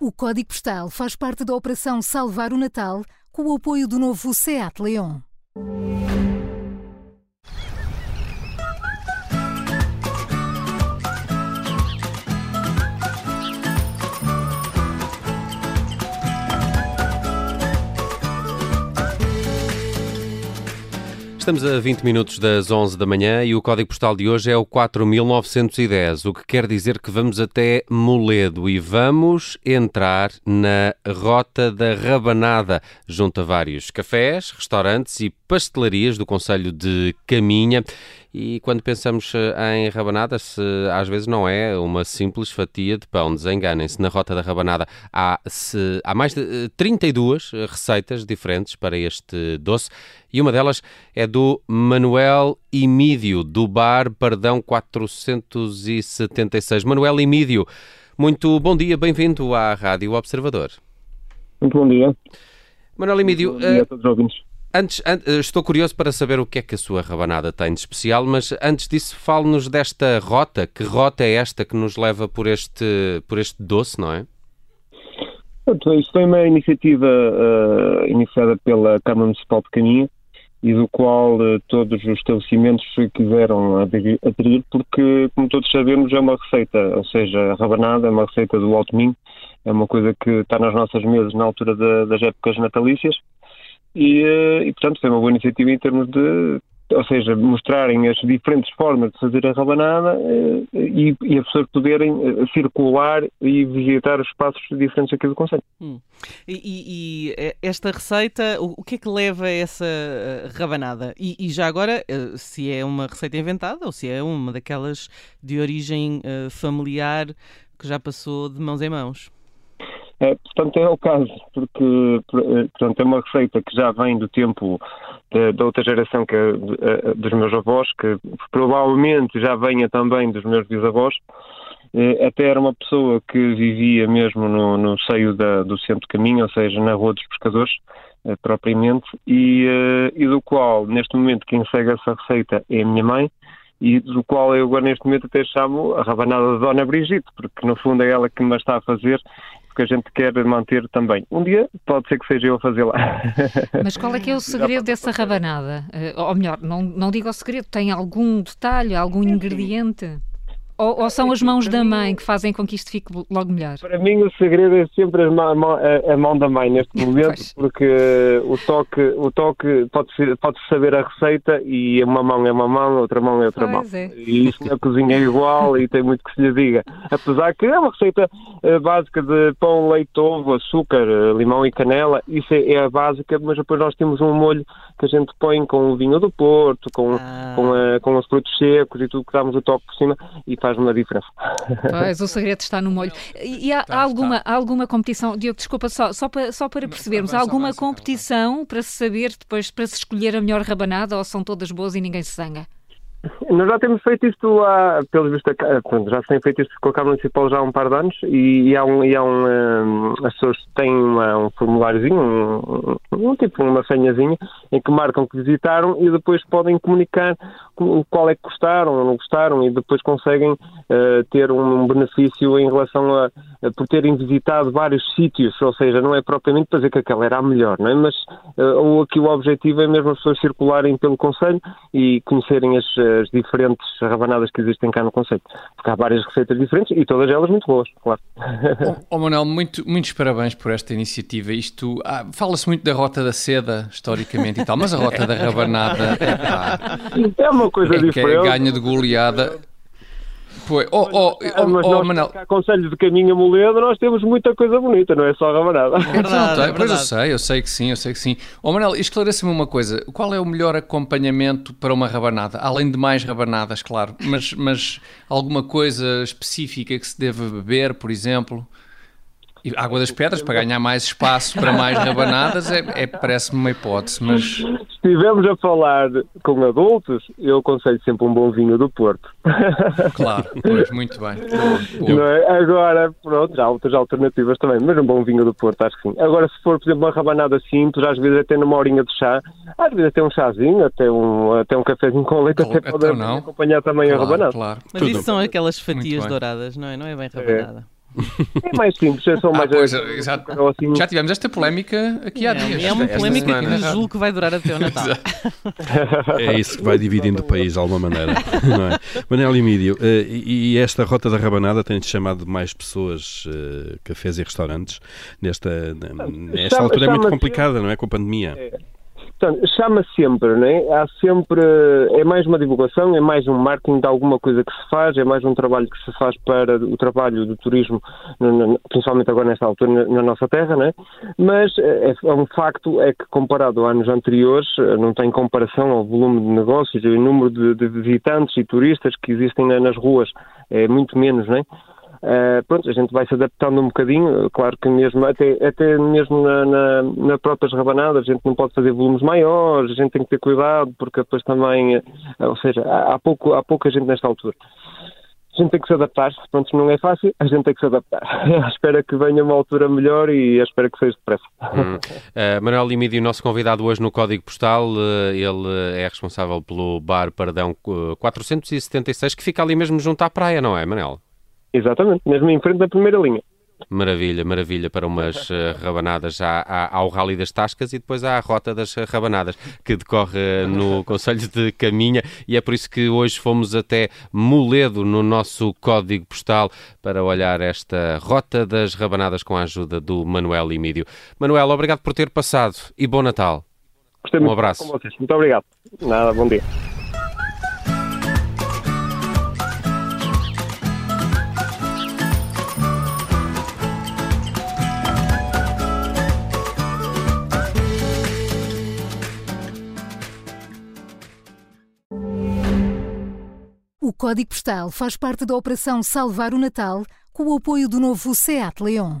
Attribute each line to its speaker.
Speaker 1: O Código Postal faz parte da Operação Salvar o Natal com o apoio do novo SEAT Leon.
Speaker 2: Estamos a 20 minutos das 11 da manhã e o código postal de hoje é o 4910, o que quer dizer que vamos até Moledo e vamos entrar na Rota da Rabanada, junto a vários cafés, restaurantes e pastelarias do Conselho de Caminha. E quando pensamos eh, em rabanada, se, às vezes não é uma simples fatia de pão. Desenganem-se. Na Rota da Rabanada há, se, há mais de 32 eh, receitas diferentes para este doce e uma delas é do Manuel Imídio, do bar Pardão 476. Manuel Imídio, muito bom dia, bem-vindo à Rádio Observador.
Speaker 3: Muito bom dia.
Speaker 2: Manuel Imídio,
Speaker 3: bom dia a todos os ouvintes.
Speaker 2: Antes, eh, estou curioso para saber o que é que a sua rabanada tem de especial, mas antes disso, fale-nos desta rota. Que rota é esta que nos leva por este, por este doce, não é?
Speaker 3: Isto foi uma iniciativa uh, iniciada pela Câmara Municipal de Caminha e do qual uh, todos os estabelecimentos quiseram aderir, porque, como todos sabemos, é uma receita, ou seja, a rabanada é uma receita do alto minho, é uma coisa que está nas nossas mesas na altura de, das épocas natalícias e, eh, e, portanto, foi uma boa iniciativa em termos de, ou seja, mostrarem as diferentes formas de fazer a rabanada eh, e, e as pessoas poderem eh, circular e visitar os espaços diferentes aqui do Conselho. Hum.
Speaker 4: E, e, esta receita, o, que é que leva a essa rabanada? E, e, já agora, se é uma receita inventada ou se é uma daquelas de origem familiar que já passou de mãos em mãos?
Speaker 3: É, portanto, é o caso, porque eh, portanto, é uma receita que já vem do tempo da, outra geração que é eh, dos meus avós, que provavelmente já venha também dos meus bisavós. Eh, até era uma pessoa que vivia mesmo no, no seio da, do centro caminho, ou seja, na Rua dos Pescadores, propriamente, e, e do qual, neste momento, quem segue essa receita é a minha mãe, e do qual eu agora neste momento até chamo a rabanada de Dona Brigitte, porque no fundo é ela que me está a fazer que a gente quer manter também. Um dia pode ser que seja eu a fazer lá.
Speaker 1: Mas qual é que é o segredo dessa rabanada? Uh, ou melhor, não, não digo o segredo, tem algum detalhe, algum ingrediente? Ou, ou, são as mãos da mãe que fazem com que isto fique logo melhor?
Speaker 3: Para mim o segredo é sempre a mão, a mão da mãe neste momento, pois. porque o toque, o toque pode, ser, pode saber a receita e uma mão é uma mão, outra mão é outra pois mão. É. E isso na cozinha é igual e tem muito que se lhe diga. Apesar que é uma receita uh, básica de pão, leite, ovo, açúcar, uh, limão e canela, isso é, é, a básica, mas depois nós temos um molho que a gente põe com o vinho do Porto, com, ah. com, a, com os frutos secos e tudo que damos o toque por cima e faz uma diferença.
Speaker 1: Pois, o segredo está no molho. E há, alguma, há alguma competição, Diogo, desculpa, só, só, para, só para percebermos, há alguma competição para se saber depois, para se escolher a melhor rabanada ou são todas boas e ninguém se zanga?
Speaker 3: Nós já temos feito isto há, pelos vistos, já se tem feito isto com a Câmara Municipal já há um par de anos e, e há um, e há um um, as pessoas têm uma, um formuláriozinho, um, um, tipo uma senhazinha, em que marcam que visitaram e depois podem comunicar qual é que gostaram ou não gostaram e depois conseguem uh, ter um benefício em relação a, a, por terem visitado vários sítios, ou seja, não é propriamente para dizer que aquela era a melhor, não é? Mas uh, aqui o objetivo é mesmo as pessoas circularem pelo Conselho e conhecerem as as rabanadas que existem cá no Conceito. Porque há várias receitas diferentes e todas elas muito boas, claro.
Speaker 5: Ó oh, Manuel, muito, muitos parabéns por esta iniciativa. Isto ah, fala-se muito da Rota da Seda, historicamente e tal, mas a Rota da Rabanada é, pá,
Speaker 3: é uma coisa
Speaker 5: é
Speaker 3: diferente.
Speaker 5: Que é ganha de goleada. Foi. Oh, oh, oh,
Speaker 3: mas oh, Manel. Conselho de Caminho a Moledo, nós temos muita coisa bonita, não é só rabanada.
Speaker 5: É verdade, é Pois eu sei, eu sei que sim, eu sei que sim. Oh, Manel, esclareça-me uma coisa: qual é o melhor acompanhamento para uma rabanada? Além de mais rabanadas, claro, mas, mas alguma coisa específica que se deva beber, por exemplo? E Água das Pedras, para ganhar mais espaço para mais rabanadas, é, é parece-me uma hipótese, mas... Se
Speaker 3: estivermos a falar com adultos, eu aconselho sempre um bom vinho do Porto.
Speaker 5: Claro, pois, muito bem.
Speaker 3: É? Agora, pronto, há outras alternativas também, mas um bom vinho do Porto, acho que sim. Agora, se for, por exemplo, uma rabanada simples, às vezes até numa horinha de chá, às vezes até um chazinho, até um, até um cafezinho com leite, até pode então acompanhar também
Speaker 5: claro,
Speaker 3: a rabanada.
Speaker 5: Claro.
Speaker 4: Mas Tudo. isso são aquelas fatias douradas, não é? Não é bem rabanada.
Speaker 3: É. É mais simples, é só mais. Ah, pois,
Speaker 5: já, assim... já tivemos esta polémica aqui há é, dias.
Speaker 4: É uma polémica que julgo que vai durar até o Natal.
Speaker 6: é isso que vai dividindo o país de alguma maneira. Não é? Manel Emílio, uh, e esta rota da rabanada tem chamado mais pessoas, uh, cafés e restaurantes, nesta, nesta altura é muito complicada, não é? Com a pandemia. É.
Speaker 3: Portanto, chama sempre, né? Há sempre. É mais uma divulgação, é mais um marketing de alguma coisa que se faz, é mais um trabalho que se faz para o trabalho do turismo, principalmente agora nesta altura na nossa terra, né? Mas é, é um facto é que comparado a anos anteriores, não tem comparação ao volume de negócios e o número de, de visitantes e turistas que existem nas ruas, é muito menos, né? Uh, pronto, a gente vai se adaptando um bocadinho, claro que mesmo, até, até mesmo na, na, na próprias rabanadas, a gente não pode fazer volumes maiores, a gente tem que ter cuidado, porque depois também, uh, ou seja, há, pouco, há pouca gente nesta altura. A gente tem que se adaptar, pronto, não é fácil, a gente tem que se adaptar. espera que venha uma altura melhor e espero que seja depressa.
Speaker 2: Hum. Uh, Manuel Limídio, nosso convidado hoje no Código Postal, ele é responsável pelo bar Pardão 476, que fica ali mesmo junto à praia, não é, Manuel?
Speaker 3: Exatamente, mesmo em frente da primeira linha.
Speaker 2: Maravilha, maravilha para umas uh, rabanadas. Há, há, há, o Rally das Tascas e depois há a Rota das Rabanadas, que decorre uh, no Conselho de Caminha e é por isso que hoje fomos até Moledo no nosso código postal para olhar esta Rota das Rabanadas com a ajuda do Manuel Imídio. Manuel, obrigado por ter passado e bom Natal.
Speaker 3: Gostei um abraço. Muito obrigado. Nada, bom dia.
Speaker 7: Código Postal faz parte da Operação Salvar o Natal com o apoio do novo SEAT Leon.